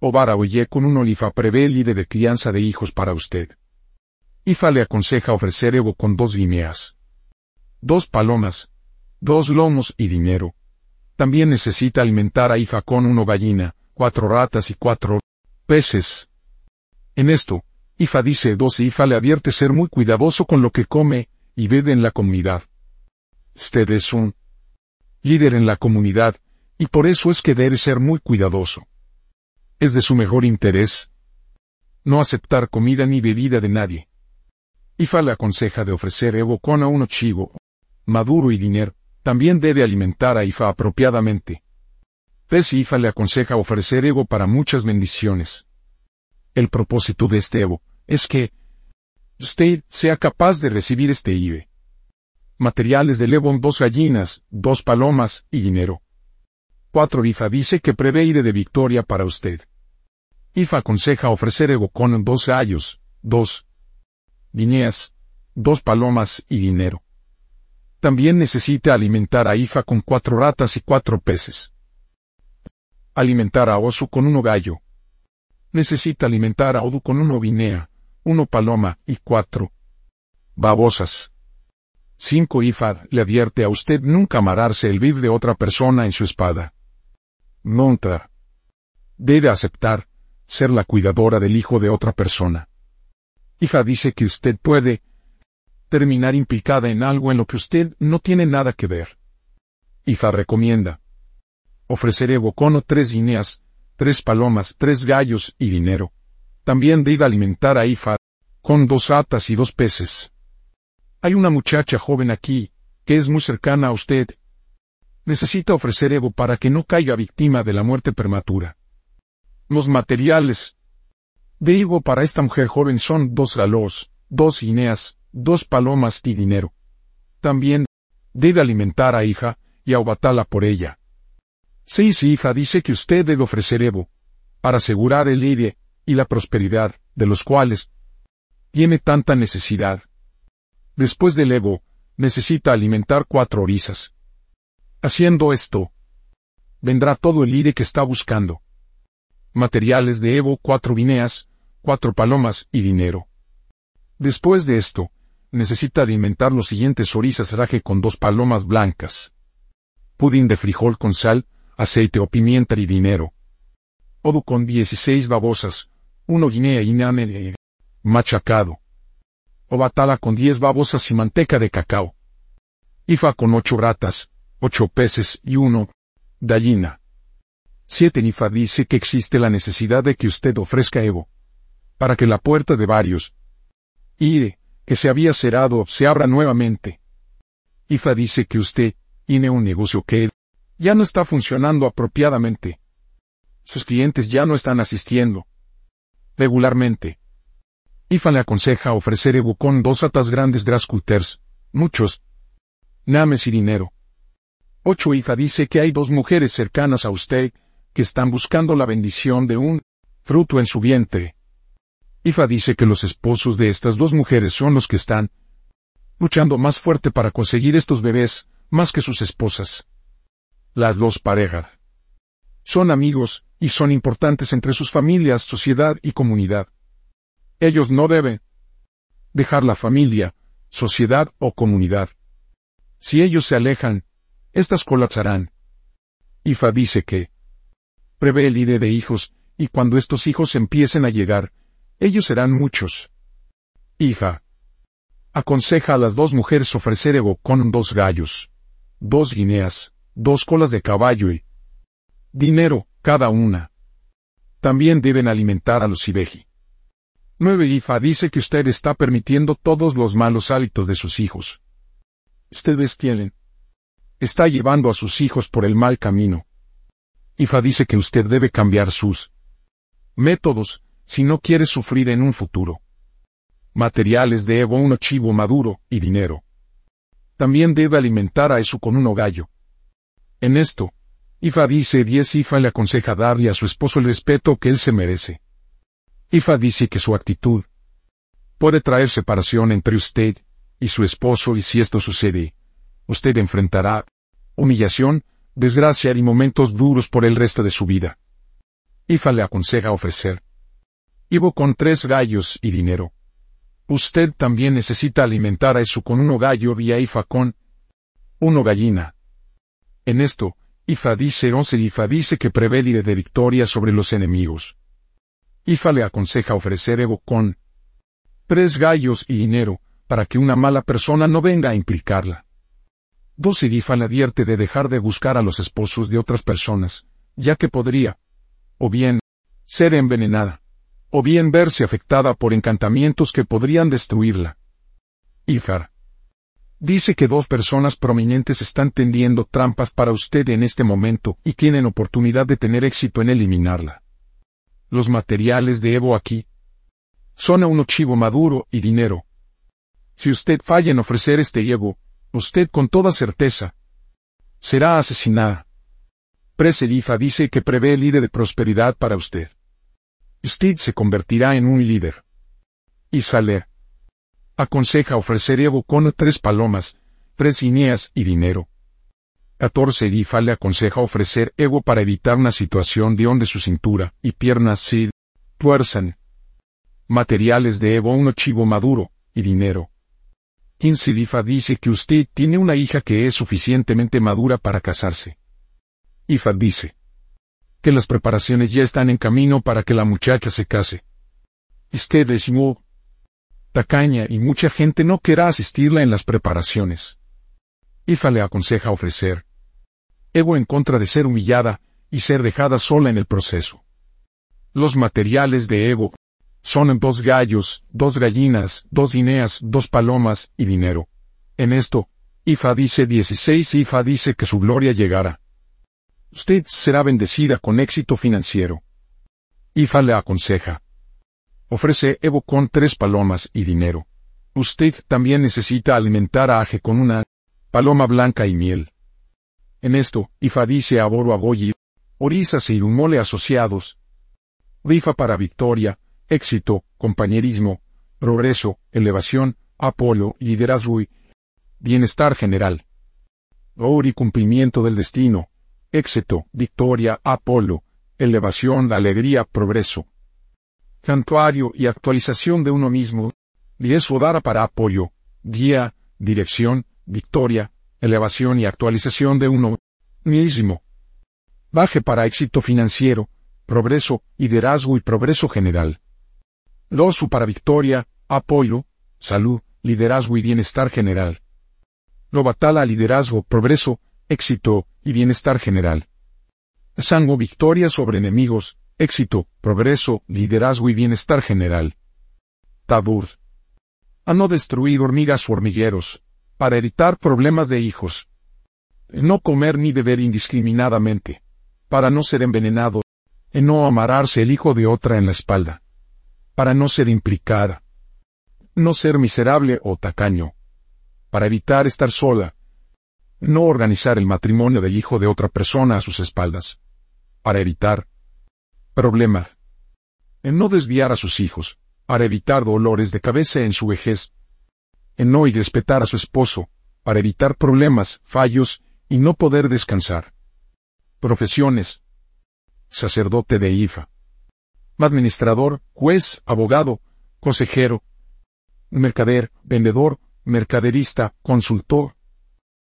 o vara oye con un olifa prevé el de crianza de hijos para usted. Ifa le aconseja ofrecer Evo con dos guineas, dos palomas, dos lomos y dinero. También necesita alimentar a Ifa con una gallina, cuatro ratas y cuatro peces. En esto, Ifa dice dos Ifa le advierte ser muy cuidadoso con lo que come y bebe en la comunidad. Usted es un líder en la comunidad, y por eso es que debe ser muy cuidadoso. Es de su mejor interés no aceptar comida ni bebida de nadie. Ifa le aconseja de ofrecer Evo con a uno chivo, maduro y dinero. También debe alimentar a Ifa apropiadamente. Pes Ifa le aconseja ofrecer Evo para muchas bendiciones. El propósito de este Evo es que usted sea capaz de recibir este IVE. Materiales del Evo dos gallinas, dos palomas y dinero. 4. IFA dice que prevé IRE de victoria para usted. IFA aconseja ofrecer Evo con dos gallos, dos guineas, dos palomas y dinero. También necesita alimentar a Ifa con cuatro ratas y cuatro peces. Alimentar a Osu con uno gallo. Necesita alimentar a Odu con uno guinea, uno paloma y cuatro babosas. 5. Ifa le advierte a usted nunca amararse el viv de otra persona en su espada. Nunca. Debe aceptar ser la cuidadora del hijo de otra persona. Ifa dice que usted puede, terminar implicada en algo en lo que usted no tiene nada que ver. Ifa recomienda. Ofreceré bocono tres guineas, tres palomas, tres gallos y dinero. También debe alimentar a Ifa, con dos ratas y dos peces. Hay una muchacha joven aquí, que es muy cercana a usted. Necesita ofrecer Evo para que no caiga víctima de la muerte prematura. Los materiales de Evo para esta mujer joven son dos galos, dos guineas, dos palomas y dinero. También, debe alimentar a hija, y abatala por ella. Sí, sí, hija dice que usted debe ofrecer Evo, para asegurar el aire y la prosperidad, de los cuales tiene tanta necesidad. Después del Evo, necesita alimentar cuatro orizas. Haciendo esto, vendrá todo el aire que está buscando. Materiales de Evo, cuatro vineas, cuatro palomas y dinero. Después de esto, necesita alimentar los siguientes orizas raje con dos palomas blancas. Pudín de frijol con sal, aceite o pimienta y dinero. Odu con 16 babosas, uno guinea y nane machacado. O batala con 10 babosas y manteca de cacao. Ifa con ocho ratas, ocho peces y uno gallina. 7. Nifa dice que existe la necesidad de que usted ofrezca Evo. Para que la puerta de varios. Ire que se había cerrado se abra nuevamente. IFA dice que usted tiene un negocio que ya no está funcionando apropiadamente. Sus clientes ya no están asistiendo regularmente. IFA le aconseja ofrecer Ebu con dos atas grandes Drasculters, muchos names y dinero. 8. IFA dice que hay dos mujeres cercanas a usted que están buscando la bendición de un fruto en su vientre. Ifa dice que los esposos de estas dos mujeres son los que están luchando más fuerte para conseguir estos bebés, más que sus esposas. Las dos parejas son amigos, y son importantes entre sus familias, sociedad y comunidad. Ellos no deben dejar la familia, sociedad o comunidad. Si ellos se alejan, estas colapsarán. Ifa dice que prevé el IDE de hijos, y cuando estos hijos empiecen a llegar, ellos serán muchos. Hija. Aconseja a las dos mujeres ofrecer Evo con dos gallos, dos guineas, dos colas de caballo y dinero, cada una. También deben alimentar a los Ibeji. 9. Ifa dice que usted está permitiendo todos los malos hábitos de sus hijos. Ustedes tienen. Está llevando a sus hijos por el mal camino. Ifa dice que usted debe cambiar sus métodos, si no quiere sufrir en un futuro. Materiales de Evo un chivo maduro y dinero. También debe alimentar a eso con un gallo. En esto, Ifa dice 10 Ifa le aconseja darle a su esposo el respeto que él se merece. Ifa dice que su actitud puede traer separación entre usted y su esposo y si esto sucede, usted enfrentará humillación, desgracia y momentos duros por el resto de su vida. Ifa le aconseja ofrecer. Ivo con tres gallos y dinero. Usted también necesita alimentar a eso con uno gallo y a Ifa con uno gallina. En esto, Ifa dice once Ifa dice que prevé de victoria sobre los enemigos. Ifa le aconseja ofrecer Evo con tres gallos y dinero, para que una mala persona no venga a implicarla. Ifa le advierte de dejar de buscar a los esposos de otras personas, ya que podría, o bien, ser envenenada, o bien verse afectada por encantamientos que podrían destruirla. Ifar. Dice que dos personas prominentes están tendiendo trampas para usted en este momento y tienen oportunidad de tener éxito en eliminarla. Los materiales de Evo aquí son a un chivo maduro y dinero. Si usted falla en ofrecer este Evo, usted con toda certeza será asesinada. Preselifa dice que prevé el líder de prosperidad para usted. Usted se convertirá en un líder. Israel aconseja ofrecer Evo con tres palomas, tres ineas y dinero. 14 Ifa le aconseja ofrecer ego para evitar una situación de onde su cintura y piernas se tuerzan. Materiales de Evo un chivo maduro, y dinero. 15 Ifa dice que usted tiene una hija que es suficientemente madura para casarse. Ifa dice que las preparaciones ya están en camino para que la muchacha se case. Usted es muy tacaña y mucha gente no querrá asistirla en las preparaciones. Ifa le aconseja ofrecer Evo en contra de ser humillada y ser dejada sola en el proceso. Los materiales de Evo son dos gallos, dos gallinas, dos guineas, dos palomas y dinero. En esto, Ifa dice 16 Ifa dice que su gloria llegará. Usted será bendecida con éxito financiero. Ifa le aconseja. Ofrece Evo con tres palomas y dinero. Usted también necesita alimentar a Aje con una paloma blanca y miel. En esto, Ifa dice a Boro Aboyi, Orisas y Irumole asociados. Rifa para victoria, éxito, compañerismo, progreso, elevación, apoyo, liderazgo y bienestar general. Ori cumplimiento del destino, éxito, victoria, apoyo, elevación, alegría, progreso. Santuario y actualización de uno mismo. eso dará para apoyo, guía, dirección, victoria, elevación y actualización de uno mismo. Baje para éxito financiero, progreso, liderazgo y progreso general. Losu para victoria, apoyo, salud, liderazgo y bienestar general. Lo batala liderazgo, progreso, éxito y bienestar general. Sango victoria sobre enemigos, éxito, progreso, liderazgo y bienestar general. Tabur. A no destruir hormigas o hormigueros, para evitar problemas de hijos. No comer ni beber indiscriminadamente, para no ser envenenado, en no amararse el hijo de otra en la espalda, para no ser implicada, no ser miserable o tacaño, para evitar estar sola, no organizar el matrimonio del hijo de otra persona a sus espaldas, para evitar problemas, en no desviar a sus hijos, para evitar dolores de cabeza en su vejez, en no irrespetar a su esposo, para evitar problemas, fallos y no poder descansar. Profesiones. Sacerdote de IFA. Administrador, juez, abogado, consejero, mercader, vendedor, mercaderista, consultor,